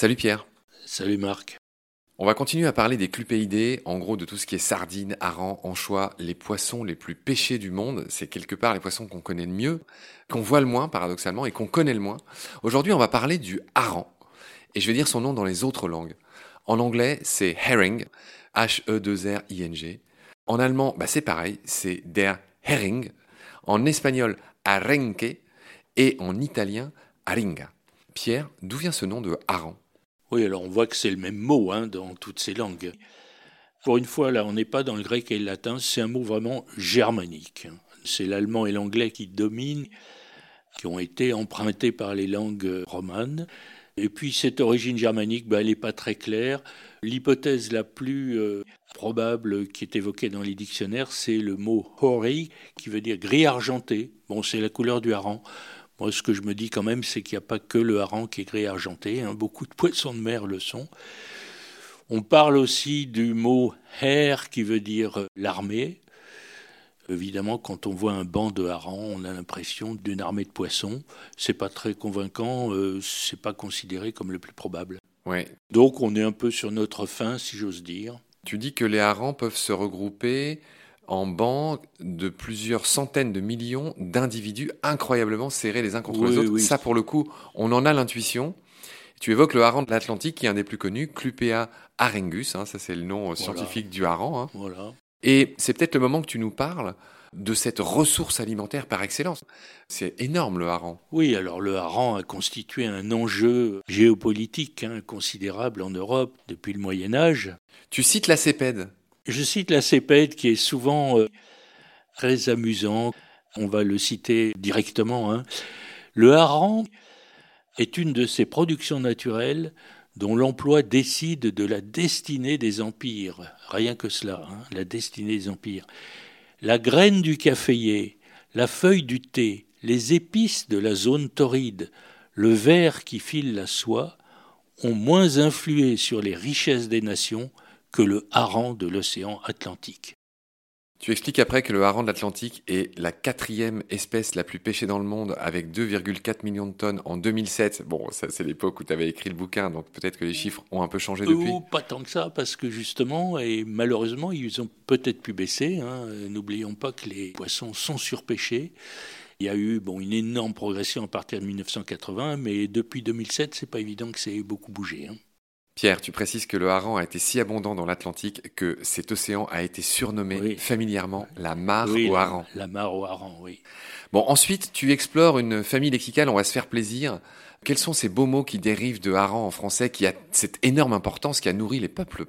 Salut Pierre. Salut Marc. On va continuer à parler des clupéidés, en gros de tout ce qui est sardines, harengs, anchois, les poissons les plus pêchés du monde. C'est quelque part les poissons qu'on connaît le mieux, qu'on voit le moins paradoxalement et qu'on connaît le moins. Aujourd'hui, on va parler du hareng. Et je vais dire son nom dans les autres langues. En anglais, c'est herring, H-E-2-R-I-N-G. En allemand, bah, c'est pareil, c'est der Hering. En espagnol, arenque. Et en italien, aringa. Pierre, d'où vient ce nom de hareng? Oui, alors on voit que c'est le même mot hein, dans toutes ces langues. Pour une fois, là, on n'est pas dans le grec et le latin, c'est un mot vraiment germanique. C'est l'allemand et l'anglais qui dominent, qui ont été empruntés par les langues romanes. Et puis cette origine germanique, ben, elle n'est pas très claire. L'hypothèse la plus euh, probable qui est évoquée dans les dictionnaires, c'est le mot hori, qui veut dire gris argenté. Bon, c'est la couleur du hareng. Moi, ce que je me dis quand même, c'est qu'il n'y a pas que le hareng qui est gris argenté. Hein. Beaucoup de poissons de mer le sont. On parle aussi du mot her qui veut dire l'armée. Évidemment, quand on voit un banc de harengs, on a l'impression d'une armée de poissons. C'est pas très convaincant, euh, c'est pas considéré comme le plus probable. Ouais. Donc, on est un peu sur notre fin, si j'ose dire. Tu dis que les harengs peuvent se regrouper en banc de plusieurs centaines de millions d'individus incroyablement serrés les uns contre les autres. Ça, pour le coup, on en a l'intuition. Tu évoques le hareng de l'Atlantique, qui est un des plus connus, Clupea arengus, hein, ça c'est le nom scientifique du hareng. Hein. Voilà. Et c'est peut-être le moment que tu nous parles de cette ressource alimentaire par excellence. C'est énorme le hareng. Oui, alors le hareng a constitué un enjeu géopolitique hein, considérable en Europe depuis le Moyen Âge. Tu cites la CEPED, je cite la CEPED qui est souvent euh, très amusant. On va le citer directement. Hein. Le hareng est une de ces productions naturelles dont l'emploi décide de la destinée des empires. Rien que cela, hein, la destinée des empires. La graine du caféier, la feuille du thé, les épices de la zone torride, le verre qui file la soie ont moins influé sur les richesses des nations que le hareng de l'océan Atlantique. Tu expliques après que le hareng de l'Atlantique est la quatrième espèce la plus pêchée dans le monde avec 2,4 millions de tonnes en 2007. Bon, ça c'est l'époque où tu avais écrit le bouquin, donc peut-être que les chiffres ont un peu changé depuis. Ou pas tant que ça, parce que justement, et malheureusement, ils ont peut-être pu baisser. Hein. N'oublions pas que les poissons sont surpêchés. Il y a eu bon, une énorme progression à partir de 1980, mais depuis 2007, c'est pas évident que ça ait beaucoup bougé. Hein. Pierre, tu précises que le hareng a été si abondant dans l'Atlantique que cet océan a été surnommé familièrement la mare au hareng. La, mare au hareng, oui. Bon, ensuite, tu explores une famille lexicale, on va se faire plaisir. Quels sont ces beaux mots qui dérivent de hareng en français, qui a cette énorme importance, qui a nourri les peuples,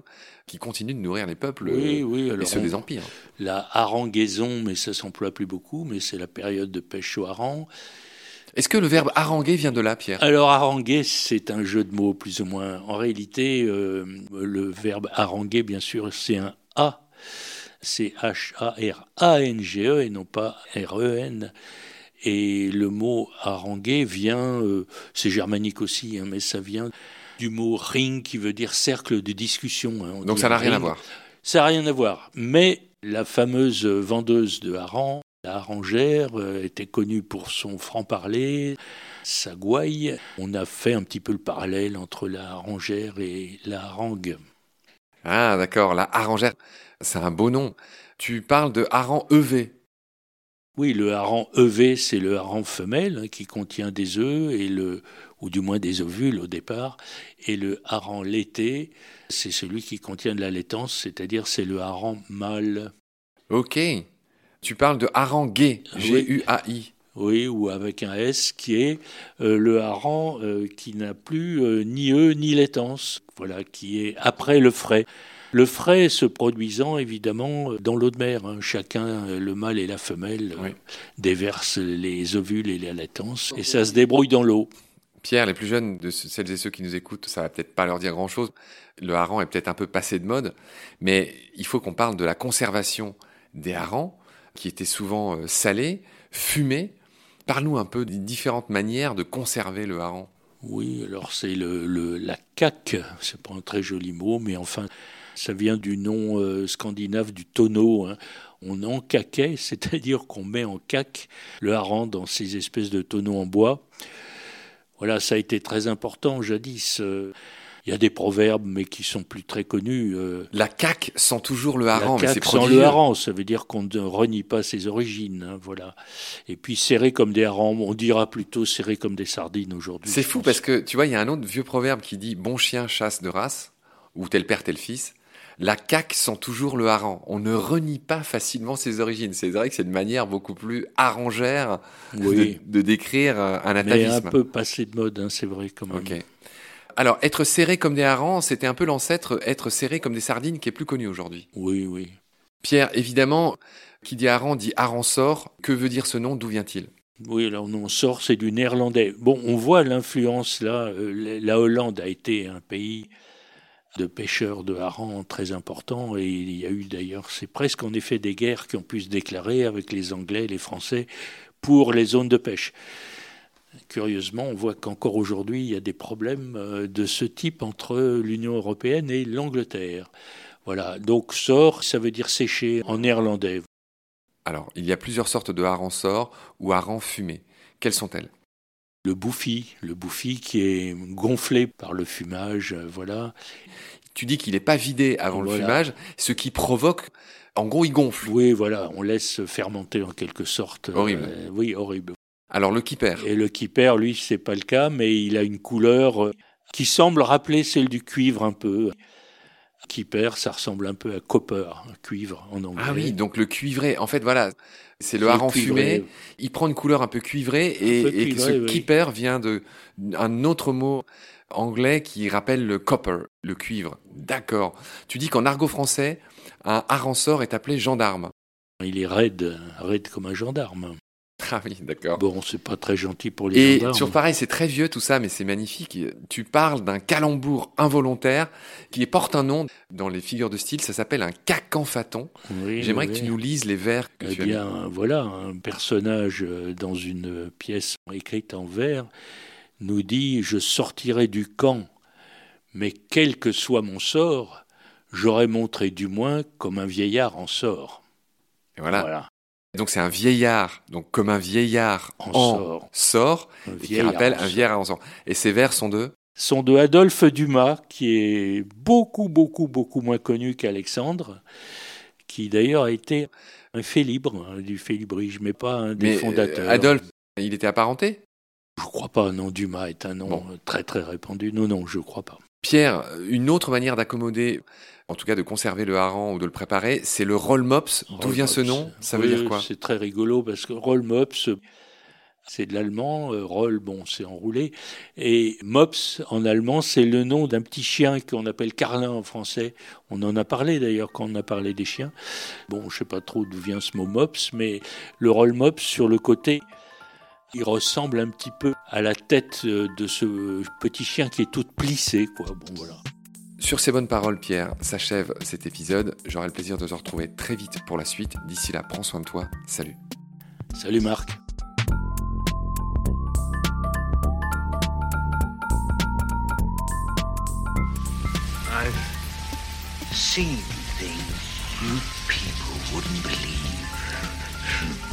qui continue de nourrir les peuples oui, oui, et ceux des empires? La haranguaison, mais ça s'emploie plus beaucoup, mais c'est la période de pêche au hareng. Est-ce que le verbe haranguer vient de là, Pierre? Alors, haranguer, c'est un jeu de mots, plus ou moins. En réalité, euh, le verbe haranguer, bien sûr, c'est un A. C'est H-A-R-A-N-G-E et non pas R-E-N. Et le mot haranguer vient, euh, c'est germanique aussi, hein, mais ça vient du mot ring qui veut dire cercle de discussion. Hein. Donc ça n'a rien à voir Ça n'a rien à voir. Mais la fameuse vendeuse de hareng la harengère euh, était connue pour son franc-parler, sa gouaille. On a fait un petit peu le parallèle entre la harengère et la harangue. Ah d'accord, la harengère, c'est un beau nom. Tu parles de hareng EV. Oui, le hareng EV, c'est le hareng femelle hein, qui contient des œufs et le ou du moins des ovules au départ, et le hareng laité, c'est celui qui contient de la laitance, c'est-à-dire c'est le hareng mâle. Ok. Tu parles de hareng gay, G-U-A-I. Oui, ou avec un S, qui est euh, le hareng euh, qui n'a plus euh, ni œufs ni laitance, voilà, qui est après le frais. Le frais se produisant évidemment dans l'eau de mer. Hein. Chacun, le mâle et la femelle, déversent les ovules et la laitance, et ça se débrouille dans l'eau. Pierre, les plus jeunes de celles et ceux qui nous écoutent, ça va peut-être pas leur dire grand-chose. Le hareng est peut-être un peu passé de mode, mais il faut qu'on parle de la conservation des harengs qui était souvent euh, salé, fumé. Parle-nous un peu des différentes manières de conserver le hareng. Oui, alors c'est le, la caque, c'est pas un très joli mot, mais enfin, ça vient du nom euh, scandinave du tonneau. Hein. On encaquait, c'est-à-dire qu'on met en caque le hareng dans ces espèces de tonneaux en bois. Voilà, ça a été très important jadis. Euh, Il y a des proverbes, mais qui sont plus très connus. Euh, la caque sent toujours le hareng, la caque sent le hareng, ça veut dire qu'on ne renie pas ses origines, hein, voilà. Et puis serré comme des harengs, on dira plutôt serré comme des sardines aujourd'hui. C'est fou parce que tu vois, il y a un autre vieux proverbe qui dit bon chien chasse de race, ou tel père tel fils. La caque sent toujours le hareng. On ne renie pas facilement ses origines. C'est vrai que c'est une manière beaucoup plus arrangère de, décrire un atavisme. Mais un peu passé de mode, hein, c'est vrai quand même. Alors, être serré comme des harengs, c'était un peu l'ancêtre être serré comme des sardines qui est plus connu aujourd'hui. Oui, oui. Pierre, évidemment, qui dit hareng dit sort. Que veut dire ce nom? D'où vient-il? Oui, alors on sort, c'est du néerlandais. Bon, on voit l'influence là. Euh, la Hollande a été un pays de pêcheurs de harengs très important et il y a eu d'ailleurs, c'est presque en effet des guerres qui ont pu se déclarer avec les Anglais, les Français pour les zones de pêche. Curieusement, on voit qu'encore aujourd'hui, il y a des problèmes euh, de ce type entre l'Union européenne et l'Angleterre. Voilà, donc sort, ça veut dire sécher en néerlandais. Alors, il y a plusieurs sortes de harengs sort ou harengs fumés. Quelles sont-elles? Le bouffi, le bouffi qui est gonflé par le fumage, euh, voilà. Tu dis qu'il n'est pas vidé avant le fumage, ce qui provoque, en gros, il gonfle. Oui, voilà, on laisse fermenter en quelque sorte. Horrible. Euh, oui, horrible. Alors le kipper. Et le kipper, lui, c'est pas le cas, mais il a une couleur euh, qui semble rappeler celle du cuivre un peu. Kipper, ça ressemble un peu à copper, cuivre en anglais. Ah oui, donc le cuivré. En fait, voilà, c'est le hareng fumé. Il prend une couleur un peu cuivrée et, ce kipper vient de un autre mot anglais qui rappelle le copper, le cuivre. D'accord. Tu dis qu'en argot français, un sort est appelé gendarme. Il est raide, raide comme un gendarme. Ah oui, d'accord. Bon, c'est pas très gentil pour les Et gendarmes. sur pareil, c'est très vieux tout ça, mais c'est magnifique. Tu parles d'un calembour involontaire qui porte un nom dans les figures de style. Ça s'appelle un cacanfaton. J'aimerais que tu nous lises les vers que eh bien, voilà, un personnage euh, dans une pièce écrite en vers nous dit Je sortirai du camp, mais quel que soit mon sort, j'aurais montré du moins comme un vieillard en sort. Et voilà. voilà. Donc c'est un vieillard, donc comme un vieillard en, sort, qui rappelle un vieillard en sort. Et ces vers sont de sont de Adolphe Dumas, qui est beaucoup, beaucoup, beaucoup moins connu qu'Alexandre, qui d'ailleurs a été un fait libre hein, du fait mais pas un des euh, fondateurs. Adolphe, il était apparenté? Je crois pas, non, Dumas est un nom très très répandu. Non, non, je crois pas. Pierre, une autre manière d'accommoder en tout cas de conserver le hareng ou de le préparer, c'est le roll mops. D'où vient ce nom? Ça veut dire quoi? C'est très rigolo parce que roll mops, c'est de l'allemand. Euh, roll, bon, c'est enroulé. Et mops, en allemand, c'est le nom d'un petit chien qu'on appelle Carlin en français. On en a parlé d'ailleurs quand on a parlé des chiens. Bon, je sais pas trop d'où vient ce mot mops, mais le roll mops sur le côté, il ressemble un petit peu à la tête euh, de ce petit chien qui est toute plissée, quoi. Bon, voilà. Sur ces bonnes paroles, Pierre, s'achève cet épisode. J'aurai le plaisir de te retrouver très vite pour la suite. D'ici là, prends soin de toi. Salut. Salut Marc. I've seen things you people wouldn't believe.